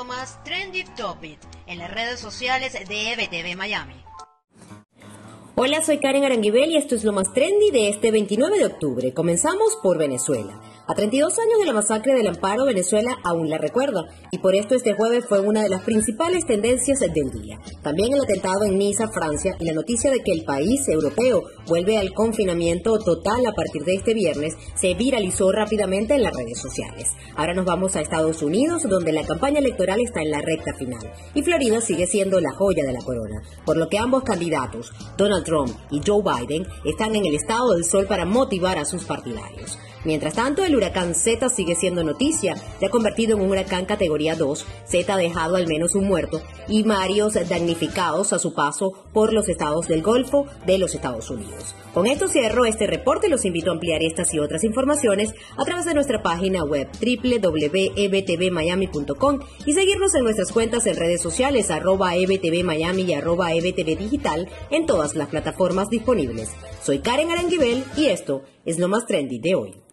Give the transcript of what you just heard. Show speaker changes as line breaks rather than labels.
lo más trendy topic en las redes sociales de EBTV Miami.
Hola, soy Karen Aranguibel y esto es lo más trendy de este 29 de octubre. Comenzamos por Venezuela. A 32 años de la masacre del Amparo, Venezuela aún la recuerda, y por esto este jueves fue una de las principales tendencias del día. También el atentado en Niza, Francia, y la noticia de que el país europeo vuelve al confinamiento total a partir de este viernes se viralizó rápidamente en las redes sociales. Ahora nos vamos a Estados Unidos, donde la campaña electoral está en la recta final, y Florida sigue siendo la joya de la corona, por lo que ambos candidatos, Donald Trump y Joe Biden, están en el estado del sol para motivar a sus partidarios. Mientras tanto, el huracán Z sigue siendo noticia. Se ha convertido en un huracán categoría 2. Z ha dejado al menos un muerto y varios damnificados a su paso por los estados del Golfo de los Estados Unidos. Con esto cierro este reporte. Los invito a ampliar estas y otras informaciones a través de nuestra página web www.ebtvmiami.com y seguirnos en nuestras cuentas en redes sociales arroba ebtvmiami y arroba ebtvdigital en todas las plataformas disponibles. Soy Karen Aranguibel y esto es lo más trendy de hoy.